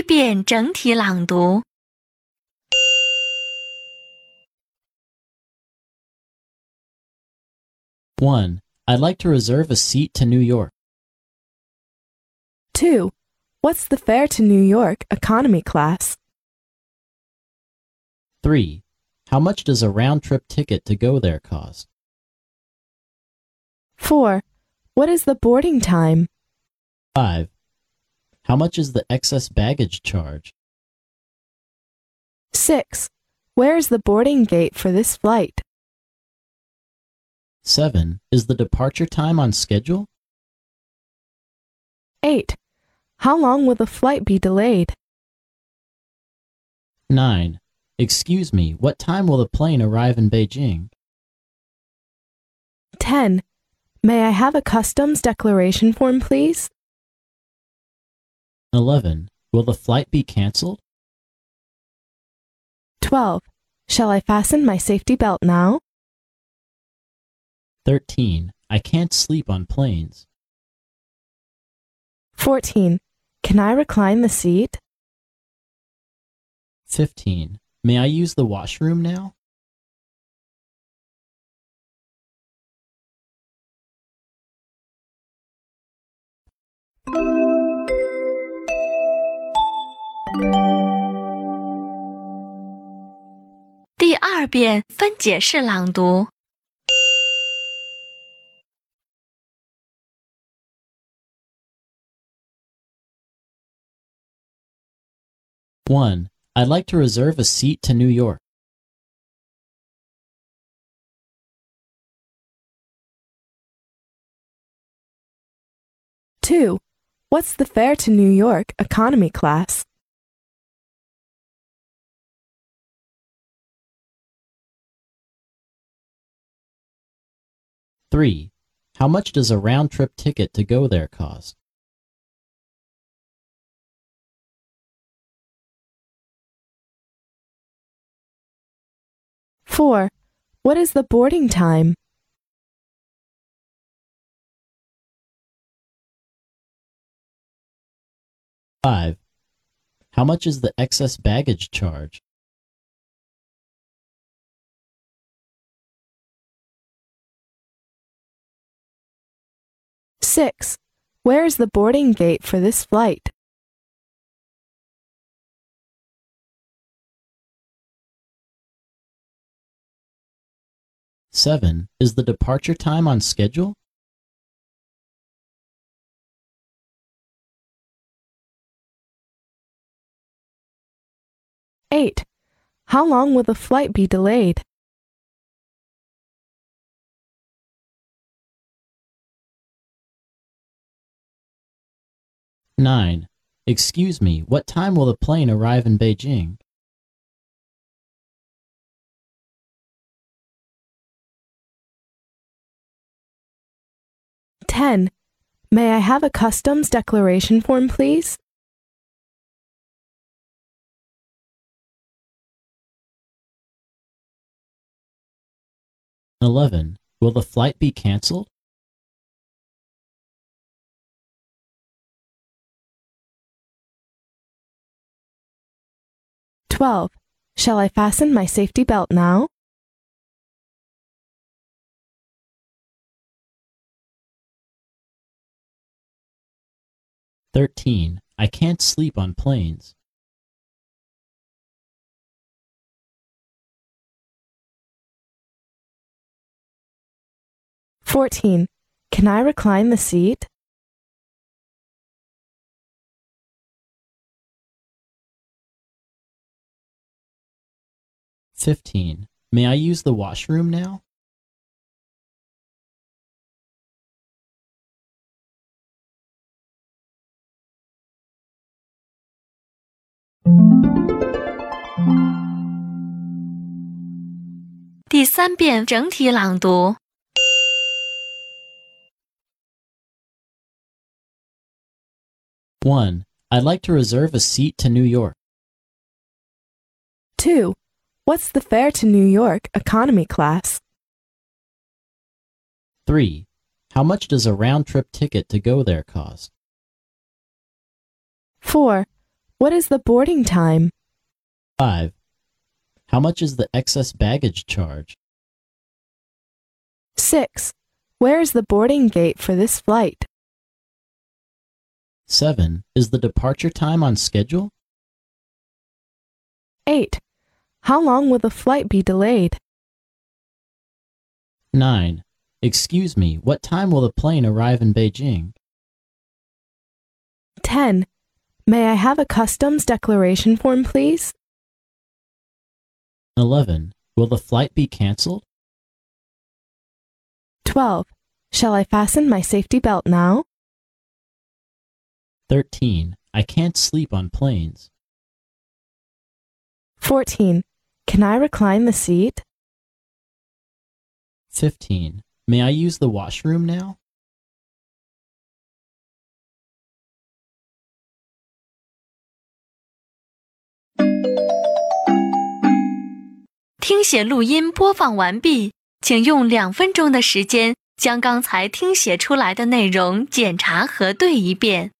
一遍整体朗读。 1. I'd like to reserve a seat to New York. 2. What's the fare to New York economy class? 3. How much does a round trip ticket to go there cost? 4. What is the boarding time? 5. how much is the excess baggage charge? 6. Where is the boarding gate for this flight? 7. Is the departure time on schedule? 8. How long will the flight be delayed? 9. Excuse me, what time will the plane arrive in Beijing? 10. May I have a customs declaration form, please? 11. Will the flight be canceled? 12. Shall I fasten my safety belt now? 13. I can't sleep on planes. 14. Can I recline the seat? 15. May I use the washroom now? 第二遍分解式朗读。 1. I'd like to reserve a seat to New York. 2. What's the fare to New York economy class? 3. How much does a round trip ticket to go there cost? 4. What is the boarding time? 5. How much is the excess baggage charge? 6. Where is the boarding gate for this flight? 7. Is the departure time on schedule? 8. How long will the flight be delayed? 9. Excuse me, what time will the plane arrive in Beijing? 10. May I have a customs declaration form, please? 11. Will the flight be canceled? 12. Shall I fasten my safety belt now? 13. I can't sleep on planes. 14. Can I recline the seat? 15. May I use the washroom now? One. I'd like to reserve a seat to New York. Two. What's the fare to New York economy class? 3. How much does a round trip ticket to go there cost? 4. What is the boarding time? 5. How much is the excess baggage charge? 6. Where is the boarding gate for this flight? 7. Is the departure time on schedule? 8. How long will the flight be delayed? 9. Excuse me, what time will the plane arrive in Beijing? 10. May I have a customs declaration form, please? 11. Will the flight be canceled? 12. Shall I fasten my safety belt now? 13. I can't sleep on planes. 14. Can I recline the seat? 15. May I use the washroom now? 听写录音播放完毕，请用两分钟的时间将刚才听写出来的内容检查核对一遍。